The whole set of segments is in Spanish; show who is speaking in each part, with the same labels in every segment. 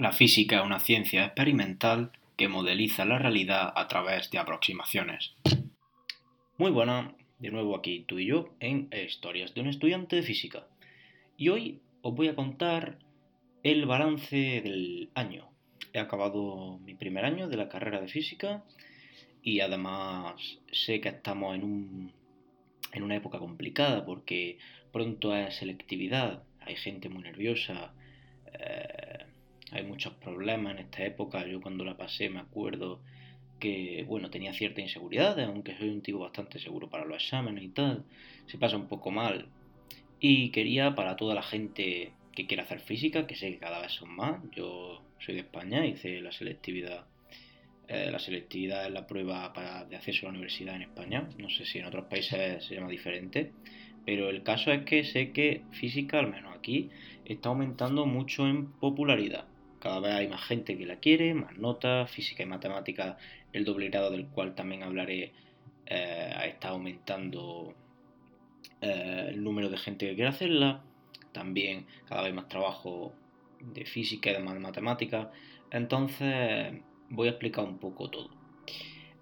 Speaker 1: La física es una ciencia experimental que modeliza la realidad a través de aproximaciones. Muy buena, de nuevo aquí tú y yo en Historias de un estudiante de física. Y hoy os voy a contar el balance del año. He acabado mi primer año de la carrera de física y además sé que estamos en, un, en una época complicada porque pronto es selectividad, hay gente muy nerviosa. Eh, hay muchos problemas en esta época. Yo cuando la pasé me acuerdo que, bueno, tenía cierta inseguridad, aunque soy un tipo bastante seguro para los exámenes y tal. Se pasa un poco mal. Y quería para toda la gente que quiera hacer física, que sé que cada vez son más. Yo soy de España, hice la selectividad. Eh, la selectividad es la prueba para, de acceso a la universidad en España. No sé si en otros países se llama diferente. Pero el caso es que sé que física, al menos aquí, está aumentando mucho en popularidad. Cada vez hay más gente que la quiere, más notas, física y matemática, el doble grado del cual también hablaré, eh, está aumentando eh, el número de gente que quiere hacerla. También cada vez más trabajo de física y de matemática. Entonces voy a explicar un poco todo.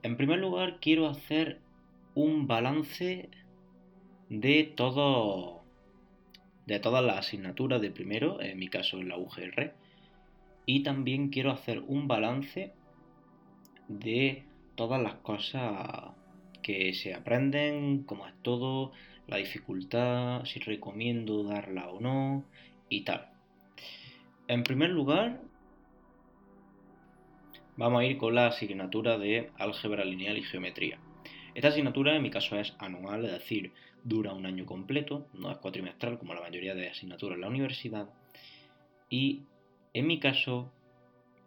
Speaker 1: En primer lugar, quiero hacer un balance de todo de todas las asignaturas de primero, en mi caso en la UGR, y también quiero hacer un balance de todas las cosas que se aprenden, cómo es todo, la dificultad, si recomiendo darla o no y tal. En primer lugar, vamos a ir con la asignatura de álgebra lineal y geometría. Esta asignatura en mi caso es anual, es decir, dura un año completo, no es cuatrimestral como la mayoría de asignaturas en la universidad, y en mi caso,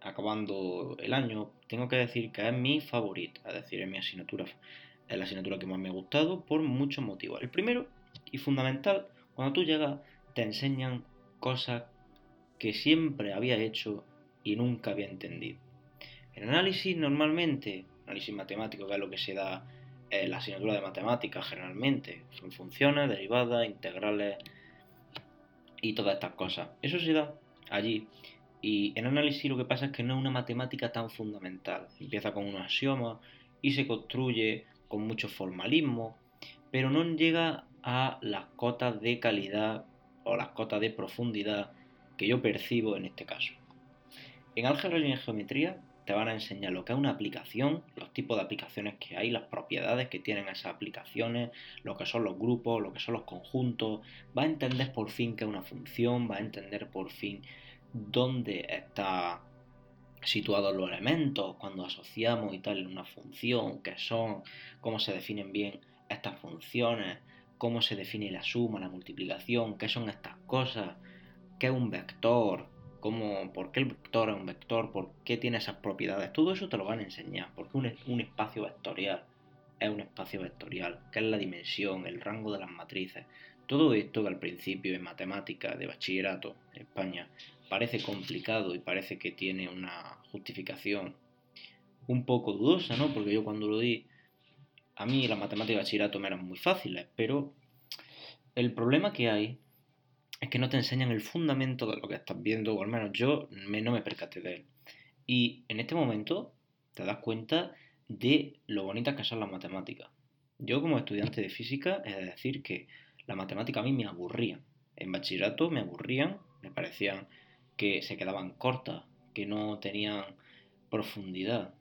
Speaker 1: acabando el año, tengo que decir que es mi favorita, es decir, es mi asignatura, es la asignatura que más me ha gustado por muchos motivos. El primero y fundamental, cuando tú llegas, te enseñan cosas que siempre había hecho y nunca había entendido. El análisis normalmente, análisis matemático, que es lo que se da en la asignatura de matemáticas generalmente, son funciones, derivadas, integrales y todas estas cosas. Eso se da allí y en análisis lo que pasa es que no es una matemática tan fundamental. Empieza con unos axiomas y se construye con mucho formalismo, pero no llega a las cotas de calidad o las cotas de profundidad que yo percibo en este caso. En álgebra y en geometría te van a enseñar lo que es una aplicación, los tipos de aplicaciones que hay, las propiedades que tienen esas aplicaciones, lo que son los grupos, lo que son los conjuntos, va a entender por fin qué es una función, va a entender por fin dónde está situados los elementos cuando asociamos y tal en una función, qué son, cómo se definen bien estas funciones, cómo se define la suma, la multiplicación, qué son estas cosas, qué es un vector, cómo, por qué el vector es un vector, por qué tiene esas propiedades, todo eso te lo van a enseñar, porque un, un espacio vectorial es un espacio vectorial, qué es la dimensión, el rango de las matrices, todo esto que al principio en matemática de bachillerato en España parece complicado y parece que tiene una justificación un poco dudosa, ¿no? Porque yo cuando lo di, a mí las matemáticas de bachillerato me eran muy fáciles, pero el problema que hay es que no te enseñan el fundamento de lo que estás viendo, o al menos yo no me percaté de él. Y en este momento te das cuenta de lo bonitas que son las matemáticas. Yo como estudiante de física, es decir, que la matemática a mí me aburría. En bachillerato me aburrían, me parecían que se quedaban cortas, que no tenían profundidad.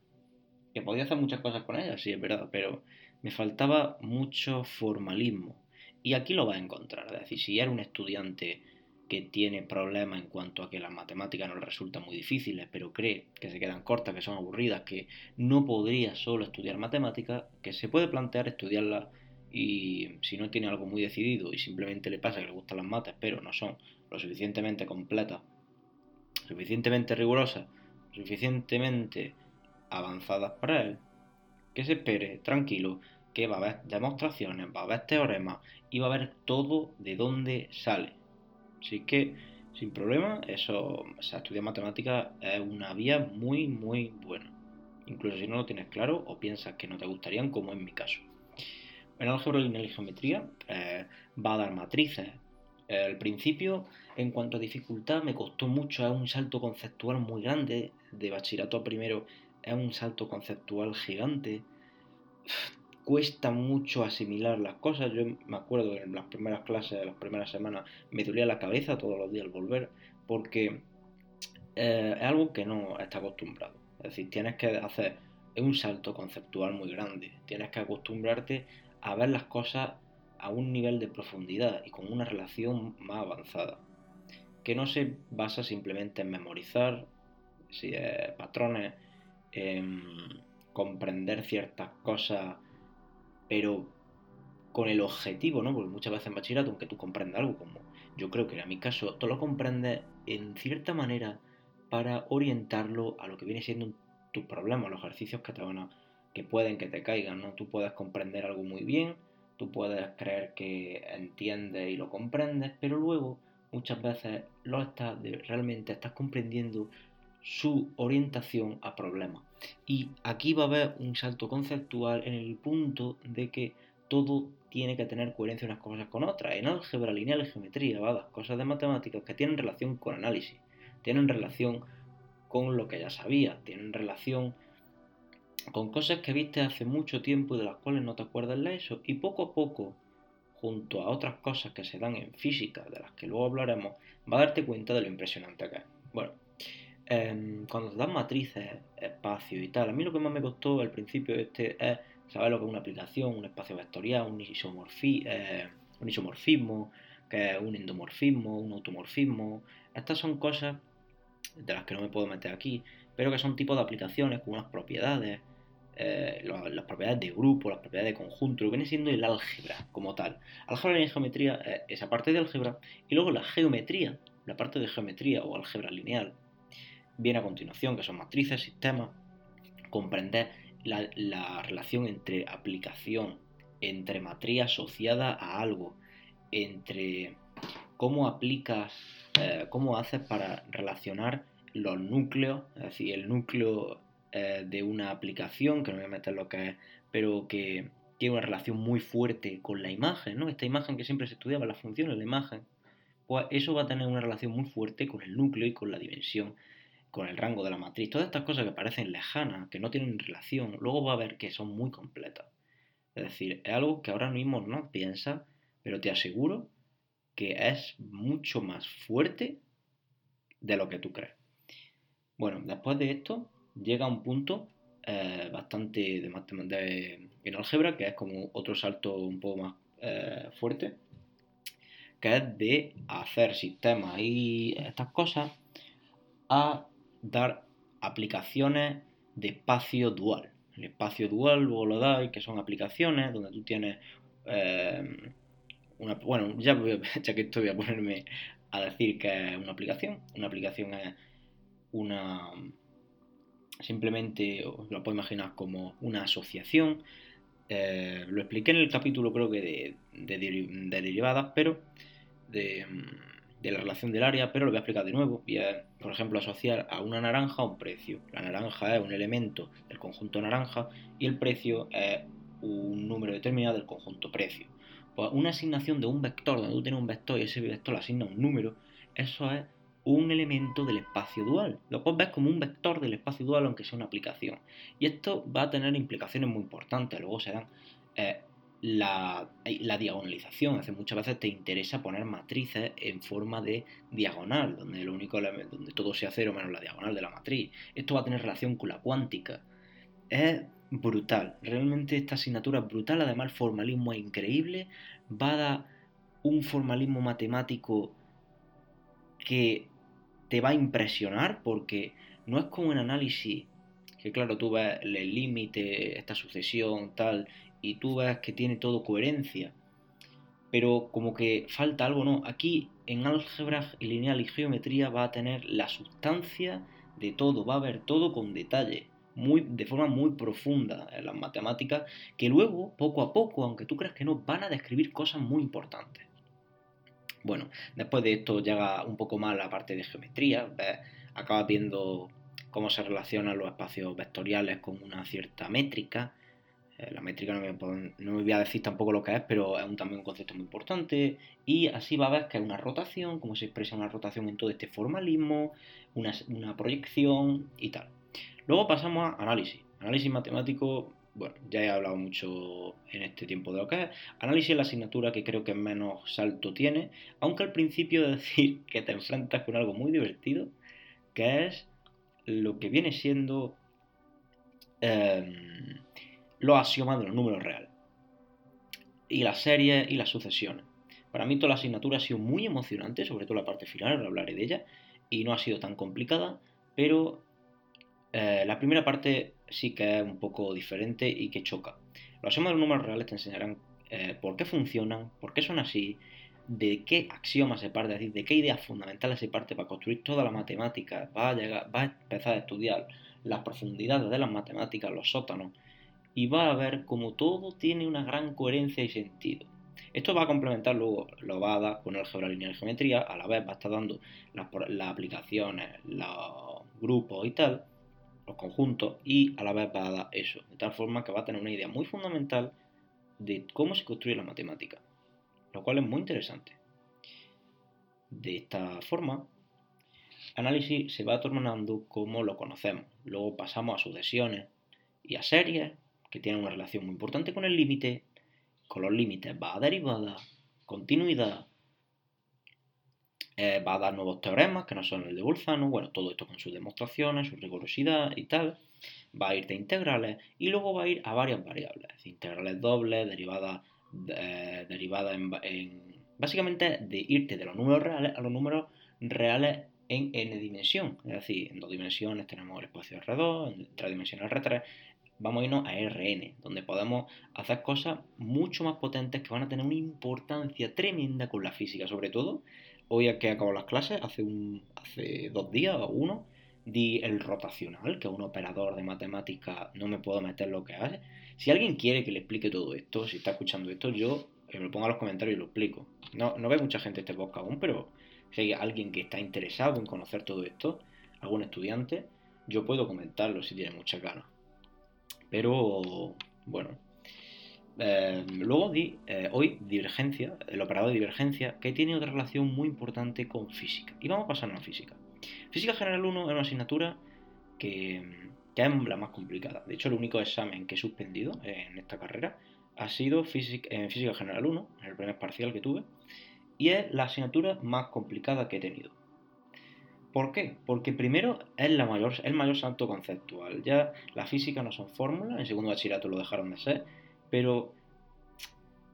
Speaker 1: Que podía hacer muchas cosas con ellas, sí, es verdad, pero me faltaba mucho formalismo. Y aquí lo vas a encontrar. Es decir, si eres un estudiante que tiene problemas en cuanto a que las matemáticas no le resultan muy difíciles, pero cree que se quedan cortas, que son aburridas, que no podría solo estudiar matemáticas, que se puede plantear estudiarlas y si no tiene algo muy decidido y simplemente le pasa que le gustan las mates, pero no son lo suficientemente completas, suficientemente rigurosas, suficientemente avanzadas para él, que se espere tranquilo que va a haber demostraciones, va a haber teoremas y va a ver todo de dónde sale. Así que, sin problema, eso, o estudiar matemáticas es una vía muy, muy buena. Incluso si no lo tienes claro o piensas que no te gustarían, como en mi caso. En álgebra lineal y geometría eh, va a dar matrices Al principio, en cuanto a dificultad, me costó mucho, es un salto conceptual muy grande, de bachillerato a primero es un salto conceptual gigante, cuesta mucho asimilar las cosas, yo me acuerdo en las primeras clases, las primeras semanas, me dolía la cabeza todos los días al volver, porque eh, es algo que no está acostumbrado, es decir, tienes que hacer un salto conceptual muy grande, tienes que acostumbrarte a ver las cosas a un nivel de profundidad y con una relación más avanzada, que no se basa simplemente en memorizar patrones, en comprender ciertas cosas, pero con el objetivo, ¿no? Porque muchas veces en bachillerato, aunque tú comprendas algo, como yo creo que en mi caso, tú lo comprendes en cierta manera para orientarlo a lo que viene siendo tus problemas, los ejercicios que te van a, que pueden que te caigan, ¿no? Tú puedes comprender algo muy bien, tú puedes creer que entiendes y lo comprendes, pero luego muchas veces lo estás, realmente estás comprendiendo su orientación a problemas. Y aquí va a haber un salto conceptual en el punto de que todo tiene que tener coherencia unas cosas con otras. En álgebra lineal y geometría, va, las cosas de matemáticas que tienen relación con análisis, tienen relación con lo que ya sabías, tienen relación con cosas que viste hace mucho tiempo y de las cuales no te acuerdas de eso, y poco a poco, junto a otras cosas que se dan en física, de las que luego hablaremos, va a darte cuenta de lo impresionante que es. Bueno, em, cuando te dan matrices, espacio y tal, a mí lo que más me costó al principio este es saber lo que es una aplicación, un espacio vectorial, un, eh, un isomorfismo, que es un endomorfismo, un automorfismo. Estas son cosas de las que no me puedo meter aquí, pero que son tipos de aplicaciones con unas propiedades eh, las, propiedades de grupo, las propiedades de conjunto, lo que viene siendo el álgebra como tal. Álgebra y geometría, eh, esa parte de álgebra, y luego la geometría, la parte de geometría o álgebra lineal, viene a continuación, que son matrices, sistemas, comprender la, relación entre aplicación, entre matriz asociada a algo, entre cómo aplicas, eh, cómo haces para relacionar los núcleos, es decir, el núcleo eh, de una aplicación, que no voy a meter lo que es, pero que tiene una relación muy fuerte con la imagen, ¿no? Esta imagen que siempre se estudiaba, la función de la imagen, pues eso va a tener una relación muy fuerte con el núcleo y con la dimensión, con el rango de la matriz. Todas estas cosas que parecen lejanas, que no tienen relación, luego va a ver que son muy completas. Es decir, es algo que ahora mismo no piensa, pero te aseguro que es mucho más fuerte de lo que tú crees. Bueno, después de esto, llega un punto eh, bastante de, de, en álgebra, que es como otro salto un poco más eh, fuerte, que es de hacer sistemas y estas cosas a dar aplicaciones de espacio dual. El espacio dual luego lo dais, que son aplicaciones donde tú tienes eh, una, bueno, ya, que estoy a ponerme a decir que es una aplicación. Una aplicación es una, simplemente os lo puedo imaginar como una asociación. Eh, lo expliqué en el capítulo creo que de, derivadas, pero de, la relación del área, pero lo voy a explicar de nuevo. Y por ejemplo, asociar a una naranja un precio. La naranja es un elemento del conjunto naranja y el precio es un número determinado del conjunto precio. Pues una asignación de un vector, donde tú tienes un vector y ese vector le asigna un número, eso es un elemento del espacio dual. Lo puedes ver como un vector del espacio dual, aunque sea una aplicación. Y esto va a tener implicaciones muy importantes. Luego serán la, la, diagonalización. Hace muchas veces te interesa poner matrices en forma de diagonal, donde lo único donde todo sea cero menos la diagonal de la matriz. Esto va a tener relación con la cuántica. Es brutal. Realmente esta asignatura es brutal. Además, el formalismo es increíble. Va a dar un formalismo matemático que te va a impresionar porque no es como un análisis que claro, tú ves el límite, esta sucesión, tal, y tú ves que tiene todo coherencia, pero como que falta algo, ¿no? Aquí en álgebra lineal y geometría va a tener la sustancia de todo, va a ver todo con detalle, muy, de forma muy profunda en las matemáticas, que luego, poco a poco, aunque tú creas que no, van a describir cosas muy importantes. Bueno, después de esto llega un poco más la parte de geometría, acabas viendo cómo se relacionan los espacios vectoriales con una cierta métrica, la métrica no me, voy a decir tampoco lo que es, pero es un, también un concepto muy importante. Y así va a ver que es una rotación, cómo se expresa una rotación en todo este formalismo, una, una proyección y tal. Luego pasamos a análisis. Análisis matemático, bueno, ya he hablado mucho en este tiempo de lo que es. Análisis es la asignatura que creo que menos salto tiene, aunque al principio de decir que te enfrentas con algo muy divertido, que es lo que viene siendo em, los axiomas de los números reales. Y las series y las sucesiones. Para mí toda la asignatura ha sido muy emocionante, sobre todo la parte final, ahora hablaré de ella, y no ha sido tan complicada, pero eh, la primera parte sí que es un poco diferente y que choca. Los axiomas de los números reales te enseñarán eh, por qué funcionan, por qué son así, de qué axiomas se parte, es decir, de qué ideas fundamentales se parte para construir toda la matemática. Va a, llegar, va a empezar a estudiar las profundidades de las matemáticas, los sótanos, y va a ver cómo todo tiene una gran coherencia y sentido. Esto va a complementar luego, lo va a dar con álgebra lineal y geometría, a la vez va a estar dando las, aplicaciones, los grupos y tal, los conjuntos, y a la vez va a dar eso, de tal forma que va a tener una idea muy fundamental de cómo se construye la matemática, lo cual es muy interesante. De esta forma, análisis se va tornando como lo conocemos. Luego pasamos a sucesiones y a series que tienen una relación muy importante con el límite. Con los límites va a derivada, continuidad, eh, va a dar nuevos teoremas que no son el de Bolzano, bueno, todo esto con sus demostraciones, su rigurosidad y tal. Va a ir de integrales y luego va a ir a varias variables, integrales dobles, derivadas eh, en, Básicamente de irte de los números reales a los números reales en n dimensión. Es decir, en dos dimensiones tenemos el espacio R2, en tres dimensiones R3, vamos a irnos a RN, donde podemos hacer cosas mucho más potentes que van a tener una importancia tremenda con la física, sobre todo hoy que acabo las clases, hace, un, hace dos días o uno, di el rotacional, que es un operador de matemática, no me puedo meter lo que hace. Si alguien quiere que le explique todo esto, si está escuchando esto, yo me lo pongo en los comentarios y lo explico. No, no ve mucha gente este podcast aún, pero si hay alguien que está interesado en conocer todo esto, algún estudiante, yo puedo comentarlo si tiene mucha ganas. Pero, bueno. Eh, luego di eh, hoy divergencia, el operador de divergencia, que tiene otra relación muy importante con física. Y vamos a pasar a la física. Física General 1 es una asignatura que, que, es la más complicada. De hecho, el único examen que he suspendido en esta carrera ha sido física, en Física General 1, en el primer parcial que tuve, y es la asignatura más complicada que he tenido. ¿Por qué? Porque primero es la mayor, el mayor salto conceptual. Ya la física no son fórmulas, en segundo bachillerato lo dejaron de ser, pero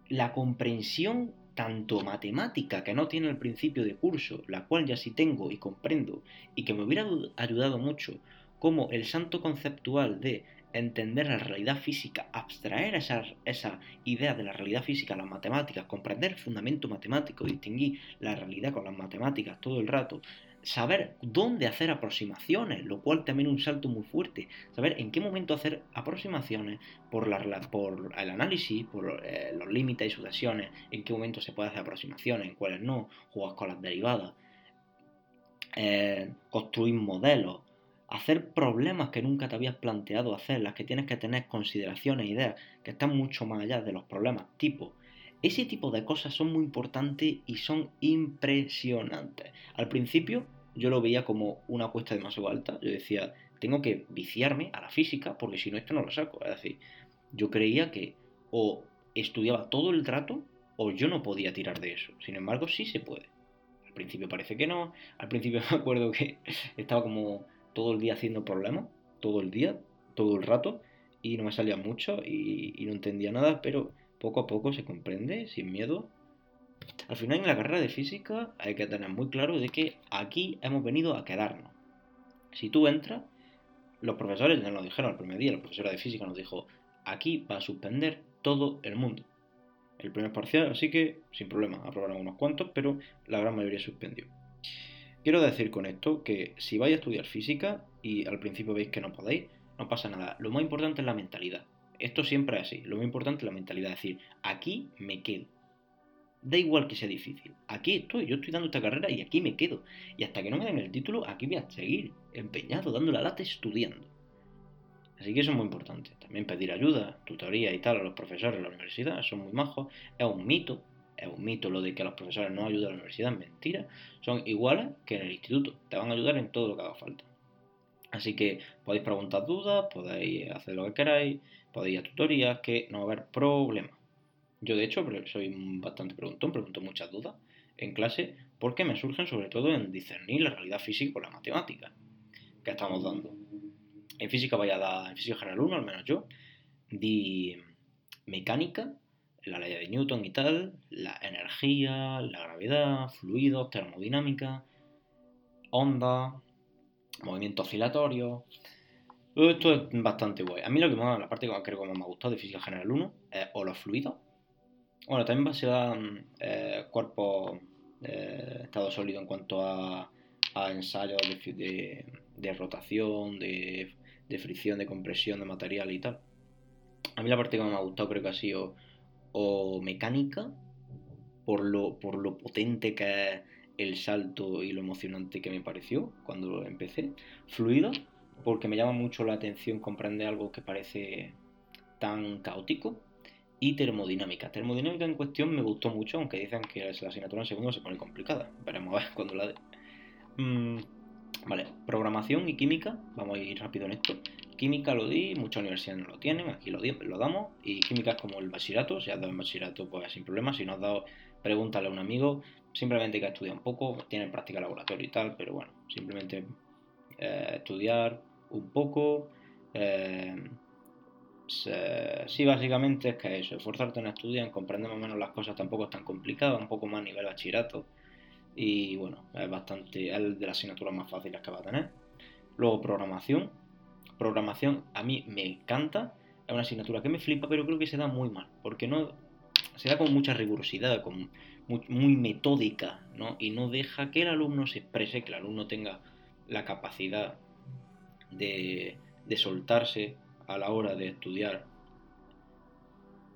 Speaker 1: la comprensión tanto matemática que no tiene el principio de curso, la cual ya sí tengo y comprendo, y que me hubiera ayudado mucho, como el santo conceptual de entender la realidad física, abstraer esa, esa idea de la realidad física las matemáticas, comprender el fundamento matemático, distinguir la realidad con las matemáticas todo el rato, saber dónde hacer aproximaciones, lo cual también es un salto muy fuerte, saber en qué momento hacer aproximaciones por, el análisis, por eh, los límites y sucesiones, en qué momento se puede hacer aproximaciones, en cuáles no, jugar con las derivadas, eh, construir modelos, hacer problemas que nunca te habías planteado hacer, las que tienes que tener consideraciones, ideas que están mucho más allá de los problemas, tipo ese tipo de cosas son muy importantes y son impresionantes. Al principio yo lo veía como una cuesta demasiado alta. Yo decía, tengo que viciarme a la física porque si no esto no lo saco. Es decir, yo creía que o estudiaba todo el trato o yo no podía tirar de eso. Sin embargo, sí se puede. Al principio parece que no. Al principio me acuerdo que estaba como todo el día haciendo problemas. Todo el día, todo el rato. Y no me salía mucho y no entendía nada. Pero poco a poco se comprende, sin miedo, al final en la carrera de física hay que tener muy claro de que aquí hemos venido a quedarnos. Si tú entras, los profesores ya nos dijeron el primer día, la profesora de física nos dijo, aquí va a suspender todo el mundo. El primer parcial, así que sin problema, aprobaron unos cuantos, pero la gran mayoría suspendió. Quiero decir con esto que si vais a estudiar física y al principio veis que no podéis, no pasa nada. Lo más importante es la mentalidad. Esto siempre es así. Lo más importante es la mentalidad. Es decir, aquí me quedo. Da igual que sea difícil. Aquí estoy, yo estoy dando esta carrera y aquí me quedo. Y hasta que no me den el título, aquí voy a seguir empeñado, dando la lata, estudiando. Así que eso es muy importante. También pedir ayuda, tutoría y tal a los profesores de la universidad, son muy majos. Es un mito, es un mito lo de que los profesores no ayudan a la universidad, es mentira. Son iguales que en el instituto, te van a ayudar en todo lo que haga falta. Así que podéis preguntar dudas, podéis hacer lo que queráis, podéis ir a tutorías, que no va a haber problema. Yo de hecho soy bastante preguntón, pregunto muchas dudas en clase porque me surgen sobre todo en discernir la realidad física con la matemática que estamos dando. En física vaya a dar, en física general 1, al menos yo, di mecánica, la ley de Newton y tal, la energía, la gravedad, fluidos, termodinámica, onda, movimiento oscilatorio. Todo esto es bastante guay. A mí lo que más, la parte que creo que más me ha gustado de física general 1 es o los fluidos. Bueno, también va a ser eh, cuerpos eh, estado sólido en cuanto a, ensayos de, rotación, de, fricción, de compresión de material y tal. A mí la parte que más me ha gustado creo que ha sido o mecánica, por lo, por lo potente que es el salto y lo emocionante que me pareció cuando empecé. Fluido, porque me llama mucho la atención comprender algo que parece tan caótico y termodinámica. Termodinámica en cuestión me gustó mucho, aunque dicen que la asignatura en segundo se pone complicada. Veremos a ver cuando la de. Mm, vale, programación y química, vamos a ir rápido en esto. Química lo di, muchas universidades no lo tienen, aquí lo, di, lo damos. Y química es como el bachillerato, si has dado el bachillerato, pues sin problema. Si no has dado, pregúntale a un amigo. Simplemente que estudiar un poco, tiene práctica laboratorio y tal, pero bueno, simplemente eh, estudiar un poco. Eh, sí, básicamente es que eso, esforzarte en estudiar, en comprender más o menos las cosas tampoco es tan complicado, un poco más a nivel bachillerato. Y bueno, es bastante, es de las asignaturas más fáciles que va a tener. Luego programación. Programación a mí me encanta, es una asignatura que me flipa, pero creo que se da muy mal, porque no se da con mucha rigurosidad, con muy, metódica, ¿no? Y no deja que el alumno se exprese, que el alumno tenga la capacidad de, de soltarse a la hora de estudiar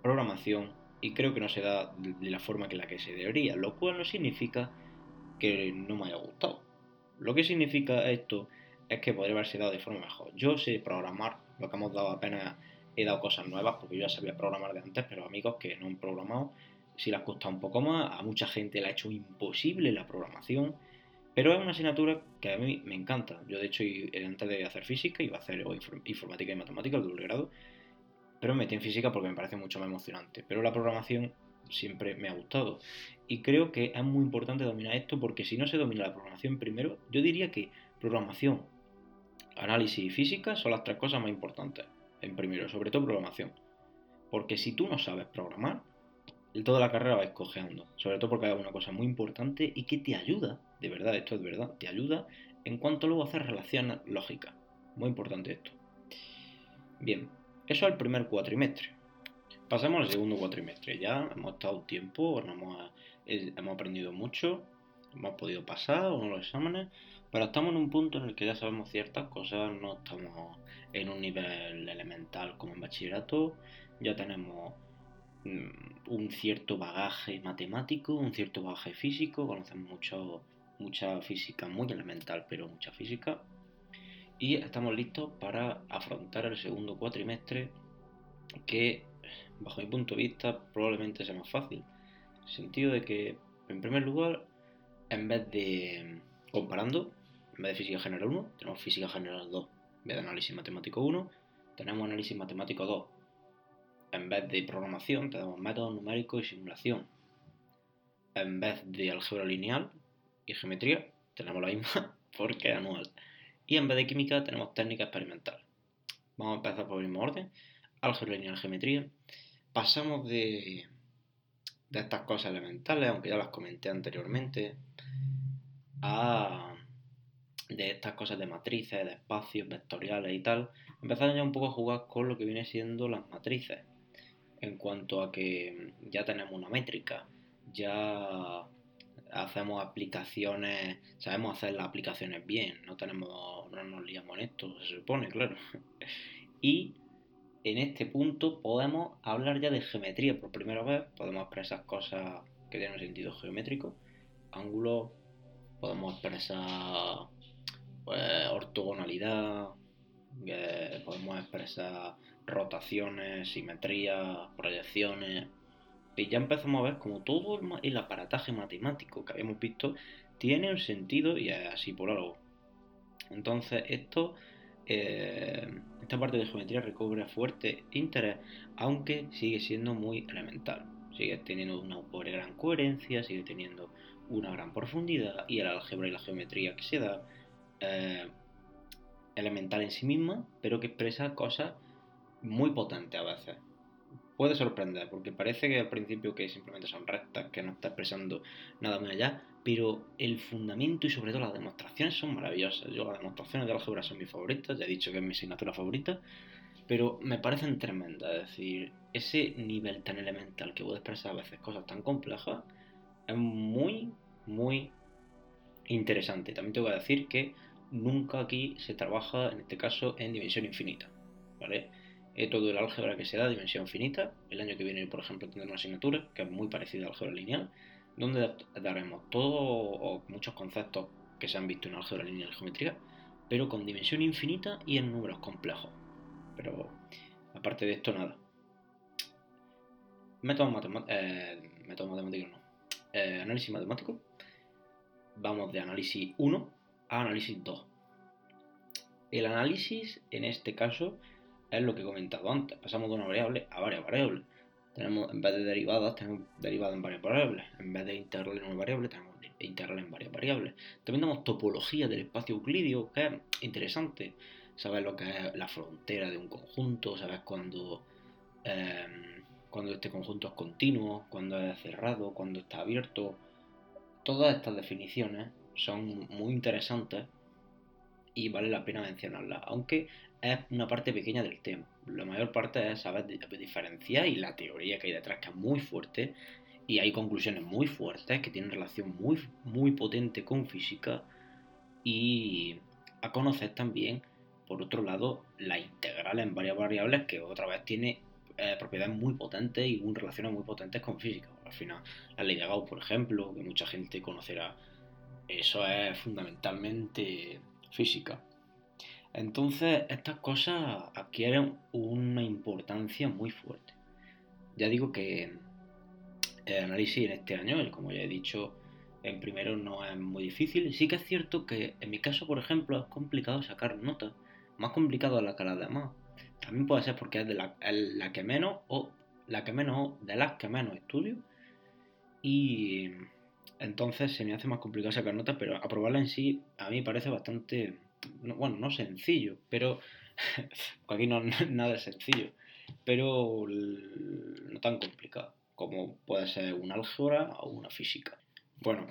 Speaker 1: programación y creo que no se da de la forma que la que se debería, lo cual no significa que no me haya gustado. Lo que significa esto es que podría haberse dado de forma mejor. Yo sé programar, lo que hemos dado apenas he dado cosas nuevas porque yo ya sabía programar de antes, pero amigos que no han programado, si les cuesta un poco más, a mucha gente le ha hecho imposible la programación pero es una asignatura que a mí me encanta. Yo, de hecho, antes de hacer física, iba a hacer informática y matemática, el doble grado. Pero me metí en física porque me parece mucho más emocionante. Pero la programación siempre me ha gustado. Y creo que es muy importante dominar esto porque si no se domina la programación primero, yo diría que programación, análisis y física son las tres cosas más importantes. En primero, sobre todo programación. Porque si tú no sabes programar, toda la carrera va escogeando. Sobre todo porque hay una cosa muy importante y que te ayuda de verdad, esto es verdad, te ayuda en cuanto luego hacer relaciones lógicas. Muy importante esto. Bien, eso es el primer cuatrimestre. Pasamos al segundo cuatrimestre. Ya hemos estado un tiempo, hemos, eh, hemos aprendido mucho, hemos podido pasar uno de los exámenes, pero estamos en un punto en el que ya sabemos ciertas cosas, no estamos en un nivel elemental como en bachillerato, ya tenemos un cierto bagaje matemático, un cierto bagaje físico, conocemos mucho mucha física muy elemental, pero mucha física. Y estamos listos para afrontar el segundo cuatrimestre, que bajo mi punto de vista probablemente sea más fácil. En el sentido de que, en primer lugar, en vez de comparando, en vez de física general 1, tenemos física general 2. En vez de análisis matemático 1, tenemos análisis matemático 2. En vez de programación, tenemos método numérico y simulación. En vez de álgebra lineal, y geometría tenemos la misma porque es anual. Y en vez de química tenemos técnica experimental. Vamos a empezar por el mismo orden. Álgebra lineal, geometría. Pasamos de, estas cosas elementales, aunque ya las comenté anteriormente, a de estas cosas de matrices, de espacios vectoriales y tal, empezamos ya un poco a jugar con lo que viene siendo las matrices. En cuanto a que ya tenemos una métrica, ya hacemos aplicaciones, sabemos hacer las aplicaciones bien, no tenemos, no nos liamos en esto, se supone, claro. Y en este punto podemos hablar ya de geometría por primera vez, podemos expresar cosas que tienen sentido geométrico, ángulos, podemos expresar pues, ortogonalidad, podemos expresar rotaciones, simetrías, proyecciones. Y ya empezamos a ver como todo el aparataje matemático que habíamos visto tiene un sentido y es así por algo. Entonces, esto, eh, esta parte de geometría recobra fuerte interés, aunque sigue siendo muy elemental. Sigue teniendo una gran coherencia, sigue teniendo una gran profundidad y el álgebra y la geometría que se da eh, elemental en sí misma, pero que expresa cosas muy potentes a veces. Puede sorprender, porque parece que al principio que simplemente son rectas, que no está expresando nada más allá, pero el fundamento y sobre todo las demostraciones son maravillosas. Yo las demostraciones de álgebra son mis favoritas, ya he dicho que es mi asignatura favorita, pero me parecen tremendas. Es decir, ese nivel tan elemental que puede expresar a veces cosas tan complejas es muy, muy interesante. También tengo que decir que nunca aquí se trabaja, en este caso, en dimensión infinita. ¿vale? Todo el álgebra que se da dimensión finita. El año que viene, por ejemplo, tendremos una asignatura que es muy parecida al álgebra lineal, donde daremos todo o muchos conceptos que se han visto en álgebra lineal y geometría, pero con dimensión infinita y en números complejos. Pero aparte de esto, nada. Método, eh, matemático, no. Eh, análisis matemático. Vamos de análisis 1 a análisis 2. El análisis, en este caso, es lo que he comentado antes. Pasamos de una variable a varias variables. Tenemos, en vez de derivadas, tenemos derivadas en varias variables. En vez de integral en una variable, tenemos integral en varias variables. También tenemos topología del espacio euclidio, que es interesante. Sabes lo que es la frontera de un conjunto, sabes cuando, em, cuando este conjunto es continuo, cuando es cerrado, cuando está abierto. Todas estas definiciones son muy interesantes y vale la pena mencionarlas, aunque es una parte pequeña del tema. La mayor parte es saber diferenciar y la teoría que hay detrás que es muy fuerte y hay conclusiones muy fuertes que tienen relación muy, muy potente con física y a conocer también, por otro lado, la integral en varias variables que otra vez tiene eh, propiedades muy potentes y relaciones muy potentes con física. Al final, la ley de Gauss, por ejemplo, que mucha gente conocerá, eso es fundamentalmente física. Entonces, estas cosas adquieren una importancia muy fuerte. Ya digo que el análisis en este año, como ya he dicho, en primero no es muy difícil. Sí que es cierto que en mi caso, por ejemplo, es complicado sacar notas. Más complicado de la que las demás. También puede ser porque es de la, la que menos o la que menos de las que menos estudio. Y entonces se me hace más complicado sacar notas, pero aprobarla en sí a mí parece bastante bueno, no sencillo, pero aquí no nada es sencillo, pero no tan complicado como puede ser una álgebra o una física. Bueno,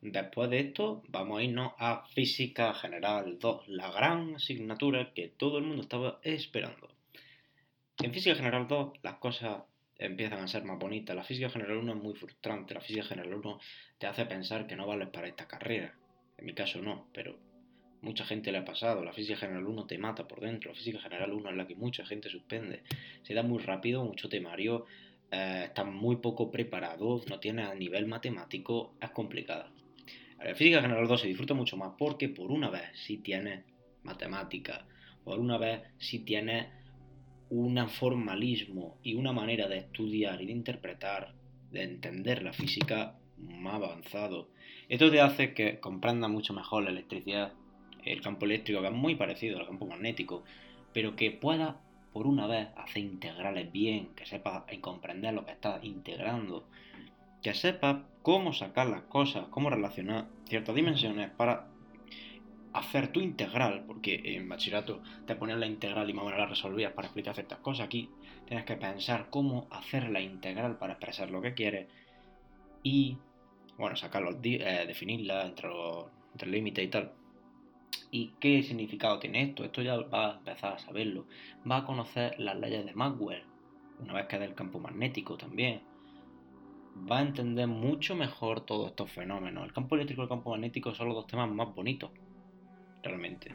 Speaker 1: después de esto vamos a irnos a Física General 2, la gran asignatura que todo el mundo estaba esperando. En Física General 2 las cosas empiezan a ser más bonitas. La Física General 1 es muy frustrante. La Física General 1 te hace pensar que no vales para esta carrera. En mi caso no, pero Mucha gente le ha pasado, la física general 1 te mata por dentro, la física general 1 es la que mucha gente suspende. Se da muy rápido, mucho temario, eh, muy poco preparados, no tiene a nivel matemático, es complicada. La física general 2 se disfruta mucho más porque por una vez si tienes matemática, por una vez si tienes un formalismo y una manera de estudiar y de interpretar, de entender la física más avanzado. Esto te hace que comprenda mucho mejor la electricidad, el campo eléctrico, que es muy parecido al campo magnético, pero que pueda por una vez hacer integrales bien, que sepa comprender lo que está integrando, que sepa cómo sacar las cosas, cómo relacionar ciertas dimensiones para hacer tu integral, porque en bachillerato te ponían la integral y más o menos la resolvías para explicar ciertas cosas. Aquí tienes que pensar cómo hacer la integral para expresar lo que quieres y, bueno, sacarlo, eh, definirla entre los entre límites y tal. ¿Y qué significado tiene esto? Esto ya va a empezar a saberlo. Va a conocer las leyes de Maxwell, una vez que del campo magnético también. Va a entender mucho mejor todos estos fenómenos. El campo eléctrico y el campo magnético son los dos temas más bonitos, realmente.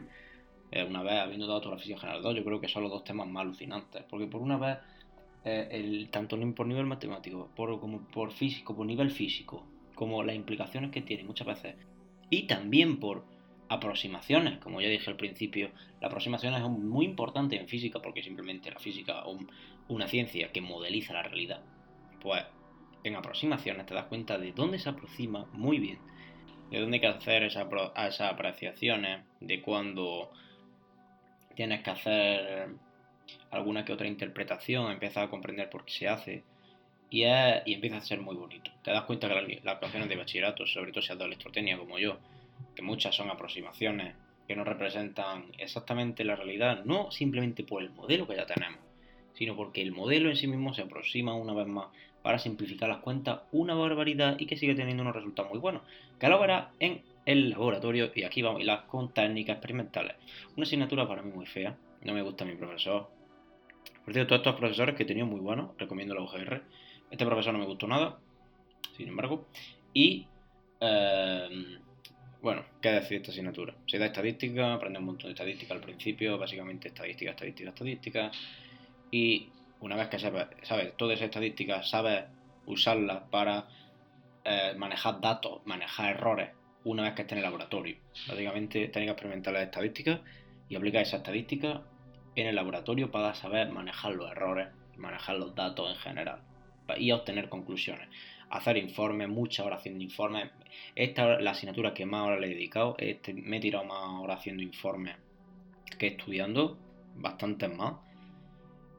Speaker 1: Eh, una vez habiendo dado toda la física general 2, yo creo que son los dos temas más alucinantes. Porque por una vez, eh, el, tanto por nivel matemático por, como por físico, por nivel físico, como las implicaciones que tiene muchas veces, y también por aproximaciones, como ya dije al principio, la aproximación es muy importante en física porque simplemente la física es una ciencia que modeliza la realidad. Pues en aproximaciones te das cuenta de dónde se aproxima muy bien, de dónde hay que hacer esas, esas apreciaciones, de cuándo tienes que hacer alguna que otra interpretación, empiezas a comprender por qué se hace y, empieza a ser muy bonito. Te das cuenta que las actuaciones de bachillerato, sobre todo si has dado electrotecnia como yo, que muchas son aproximaciones que no representan exactamente la realidad, no simplemente por el modelo que ya tenemos, sino porque el modelo en sí mismo se aproxima una vez más para simplificar las cuentas una barbaridad y que sigue teniendo unos resultados muy buenos, que lo en el laboratorio y aquí vamos a ir con técnicas experimentales. Una asignatura para mí muy fea, no me gusta mi profesor. Por cierto, todos estos profesores que he tenido muy buenos, recomiendo la UGR. Este profesor no me gustó nada, sin embargo. Y, em, bueno, ¿qué decir esta asignatura? Se da estadística, aprende un montón de estadística al principio, básicamente estadística, estadística, estadística. Y una vez que sabes, sabes toda esa estadística, sabes usarla para eh, manejar datos, manejar errores, una vez que esté en el laboratorio. Básicamente, técnicas experimentales de estadística y aplica esa estadística en el laboratorio para saber manejar los errores, manejar los datos en general y obtener conclusiones. Hacer informes, muchas horas haciendo informes. Esta es la asignatura que más horas le he dedicado. Este, me he tirado más horas haciendo informes que estudiando, bastantes más.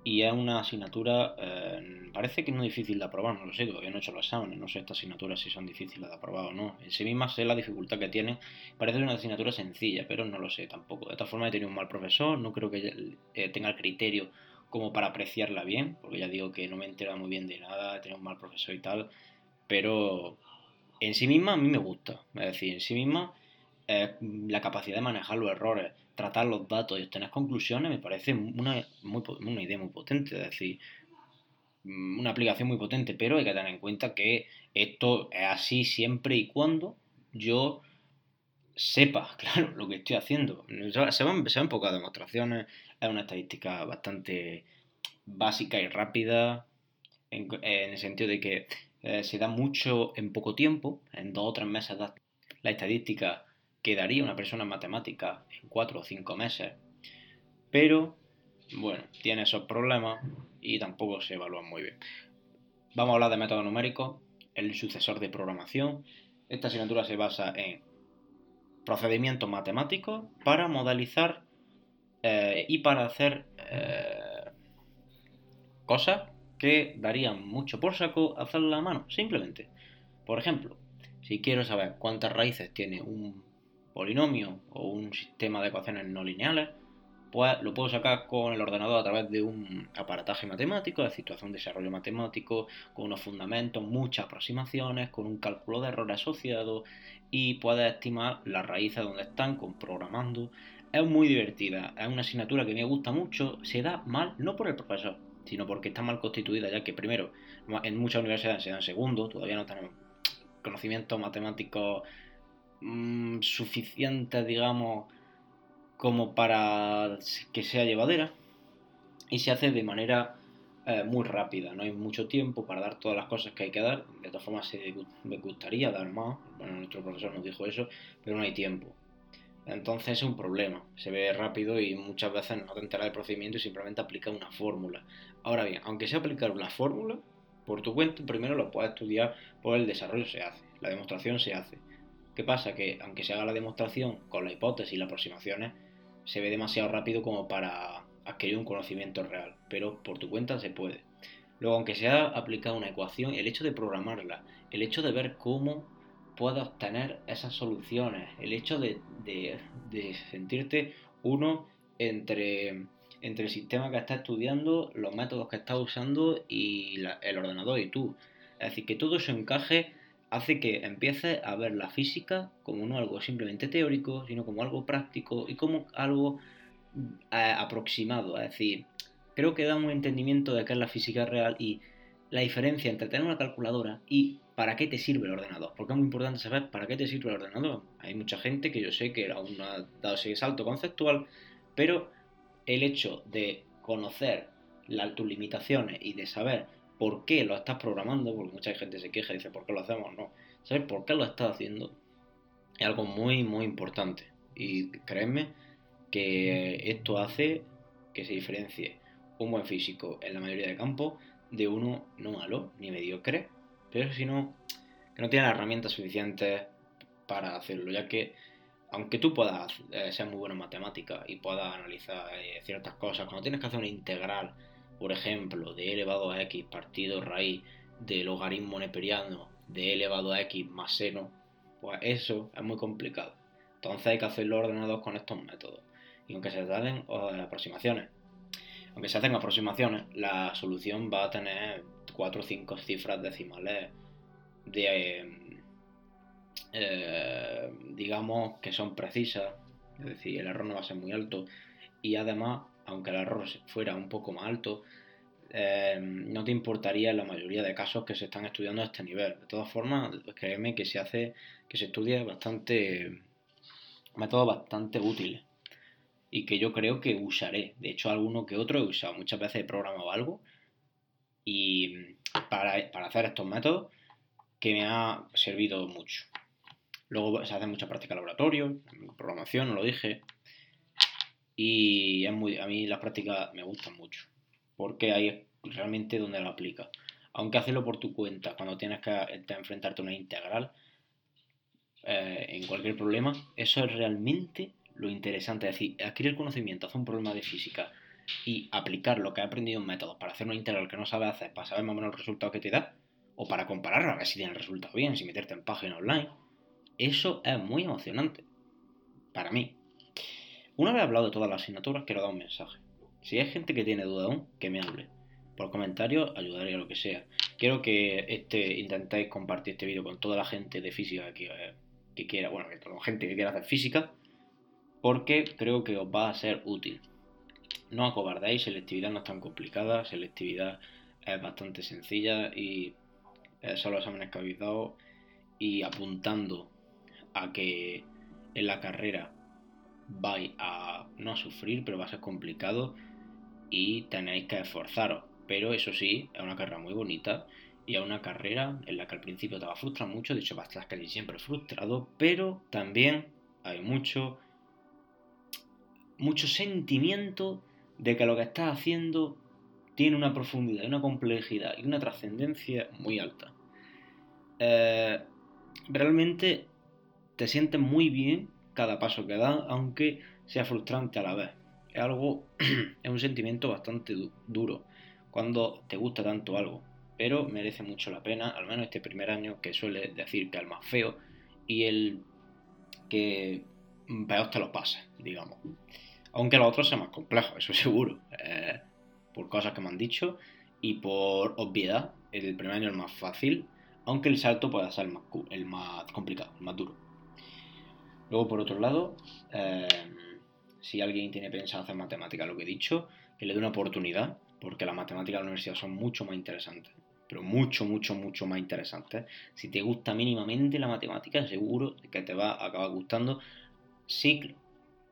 Speaker 1: Y es una asignatura, eh, parece que no es difícil de aprobar, no lo sé, todavía no he hecho los exámenes, no sé estas asignaturas si son difíciles de aprobar o no. En sí misma sé la dificultad que tiene, parece una asignatura sencilla, pero no lo sé tampoco. De esta forma he tenido un mal profesor, no creo que eh, tenga el criterio como para apreciarla bien, porque ya digo que no me entera muy bien de nada, he tenido un mal profesor y tal, pero en sí misma a mí me gusta, es decir, en sí misma eh, la capacidad de manejar los errores, tratar los datos y obtener conclusiones me parece una, una idea muy potente, es decir, mm, una aplicación muy potente, pero hay que tener en cuenta que esto es así siempre y cuando yo sepa, claro, lo que estoy haciendo. Se van, se van pocas demostraciones, es una estadística bastante básica y rápida, en, el sentido de que eh, se da mucho en poco tiempo, en dos o tres meses la estadística que daría una persona en matemática en cuatro o cinco meses, pero bueno, tiene esos problemas y tampoco se evalúan muy bien. Vamos a hablar de método numérico, el sucesor de programación. Esta asignatura se basa en procedimientos matemáticos para modelizar eh, y para hacer eh, cosas que darían mucho por saco hacerla a mano, simplemente. Por ejemplo, si quiero saber cuántas raíces tiene un polinomio o un sistema de ecuaciones no lineales, pues lo puedo sacar con el ordenador a través de un aparataje matemático, es decir, un desarrollo matemático, con unos fundamentos, muchas aproximaciones, con un cálculo de errores asociado y puedes estimar las raíces donde están con programando. Es muy divertida, es una asignatura que me gusta mucho, se da mal no por el profesor, sino porque está mal constituida, ya que primero en muchas universidades se dan segundo, todavía no tenemos conocimientos matemáticos Mm, suficiente, digamos, como para que sea llevadera y se hace de manera eh, muy rápida, no hay mucho tiempo para dar todas las cosas que hay que dar, de todas formas me gustaría dar más, bueno, nuestro profesor nos dijo eso, pero no hay tiempo. Entonces es un problema, se ve rápido y muchas veces no te enteras del procedimiento y simplemente aplica una fórmula. Ahora bien, aunque sea aplicar una fórmula, por tu cuenta primero lo puedes estudiar, por el desarrollo se hace, la demostración se hace. ¿Qué pasa? Que aunque se haga la demostración con la hipótesis y las aproximaciones, se ve demasiado rápido como para adquirir un conocimiento real, pero por tu cuenta se puede. Luego, aunque se haya aplicado una ecuación, el hecho de programarla, el hecho de ver cómo puedes obtener esas soluciones, el hecho de, sentirte uno entre, entre el sistema que estás estudiando, los métodos que estás usando y el ordenador y tú. Es decir, que todo eso encaje hace que empieces a ver la física como no algo simplemente teórico, sino como algo práctico y como algo eh, aproximado. Es decir, creo que da un entendimiento de qué es la física real y la diferencia entre tener una calculadora y para qué te sirve el ordenador. Porque es muy importante saber para qué te sirve el ordenador. Hay mucha gente que yo sé que aún no ha dado ese salto conceptual, pero el hecho de conocer tus limitaciones y de saber por qué lo estás programando, porque mucha gente se queja y dice, ¿por qué lo hacemos? No, saber por qué lo estás haciendo es algo muy, muy importante. Y créeme que esto hace que se diferencie un buen físico en la mayoría de campos de uno no malo ni mediocre, pero sino que no tiene las herramientas suficientes para hacerlo, ya que aunque tú puedas eh, ser muy bueno en matemáticas y puedas analizar eh, ciertas cosas, cuando tienes que hacer una integral, por ejemplo, de elevado a x partido raíz del logaritmo neperiano de elevado a x más seno, pues eso es muy complicado. Entonces hay que hacerlo ordenados con estos métodos. Y aunque se hacen aproximaciones, aunque se hacen aproximaciones, la solución va a tener 4 o 5 cifras decimales de, eh, digamos, que son precisas, es decir, el error no va a ser muy alto y además, aunque el error fuera un poco más alto, eh, no te importaría en la mayoría de casos que se están estudiando a este nivel. De todas formas, créeme que se hace, que se estudia bastante, métodos bastante útiles y que yo creo que usaré. De hecho, alguno que otro he usado. Muchas veces he programado algo y para, para hacer estos métodos que me ha servido mucho. Luego se hace mucha práctica laboratorio, programación, lo dije. Y es muy, a mí las prácticas me gustan mucho, porque ahí es realmente donde lo aplica. Aunque hacerlo por tu cuenta, cuando tienes que enfrentarte a una integral, eh, en cualquier problema, eso es realmente lo interesante. Es decir, adquirir conocimiento, hacer un problema de física y aplicar lo que has aprendido en métodos para hacer una integral que no sabes hacer, para saber más o menos el resultado que te da, o para compararlo, a ver si tiene el resultado bien, si meterte en página online eso es muy emocionante. Para mí. Una vez hablado de todas las asignaturas, quiero dar un mensaje. Si hay gente que tiene duda aún, que me hable. Por comentarios ayudaré a lo que sea. Quiero que este, intentéis compartir este vídeo con toda la gente de física que, eh, que quiera, bueno, que toda la gente que quiera hacer física, porque creo que os va a ser útil. No acobardéis, selectividad no es tan complicada, selectividad es bastante sencilla y son los exámenes que habéis dado y apuntando a que en la carrera vais a no a sufrir, pero va a ser complicado y tenéis que esforzaros. Pero eso sí, es una carrera muy bonita y es una carrera en la que al principio te va a frustrar mucho, de hecho vas a estar casi siempre frustrado, pero también hay mucho, mucho sentimiento de que lo que estás haciendo tiene una profundidad, una complejidad y una trascendencia muy alta. Eh, realmente te sientes muy bien cada paso que das, aunque sea frustrante a la vez. Es algo, es un sentimiento bastante duro cuando te gusta tanto algo, pero merece mucho la pena, al menos este primer año que suele decir que es el más feo y el que peor te lo pases, digamos. Aunque los otros sean más complejos, eso seguro, eh, por cosas que me han dicho y por obviedad, el primer año es el más fácil, aunque el salto pueda ser el más, complicado, el más duro. Luego, por otro lado, eh, si alguien tiene pensado hacer matemática, lo que he dicho, que le dé una oportunidad, porque las matemáticas de la universidad son mucho más interesantes, pero mucho, mucho, mucho más interesantes. Si te gusta mínimamente la matemática, seguro que te va a acabar gustando. Sí,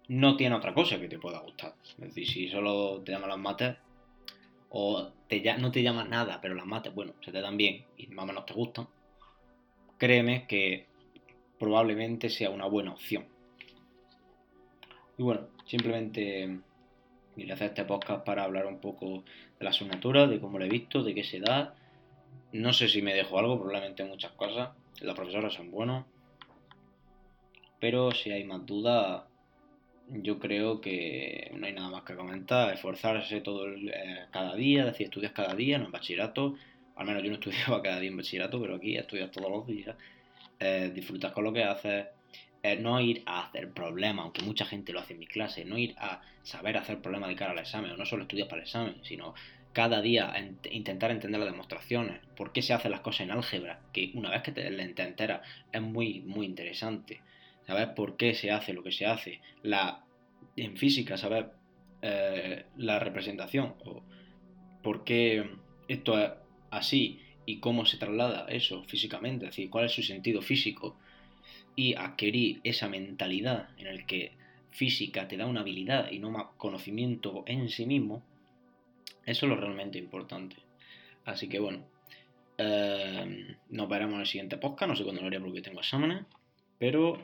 Speaker 1: no tiene otra cosa que te pueda gustar. Es decir, si solo te llaman las mates, o te, no te llaman nada, pero las mates, bueno, se te dan bien y más o menos te gustan, créeme que probablemente sea una buena opción. Y bueno, simplemente a hacer este podcast para hablar un poco de la asignatura, de cómo lo he visto, de qué se da. No sé si me dejo algo, probablemente muchas cosas. Los profesores son buenos. Pero si hay más dudas, yo creo que no hay nada más que comentar. Esforzarse todo eh, cada día, decir, estudias cada día, no en bachillerato. Al menos yo no estudiaba cada día en bachillerato, pero aquí estudias todos los días eh, disfrutas con lo que haces, eh, no ir a hacer problemas, aunque mucha gente lo hace en mi clase, no ir a saber hacer problemas de cara al examen, o no solo estudias para el examen, sino cada día intentar entender las demostraciones, por qué se hacen las cosas en álgebra, que una vez que te, la enteras es muy, muy interesante, saber por qué se hace lo que se hace, la, en física saber eh, la representación, o por qué esto es así y cómo se traslada eso físicamente, es decir, cuál es su sentido físico y adquirir esa mentalidad en el que física te da una habilidad y no más conocimiento en sí mismo, eso es lo realmente importante. Así que bueno, eh, nos veremos en el siguiente podcast, no sé cuándo lo haré porque tengo exámenes, pero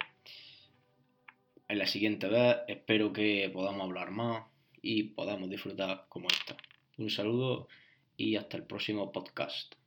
Speaker 1: en la siguiente vez espero que podamos hablar más y podamos disfrutar como esta. Un saludo y hasta el próximo podcast.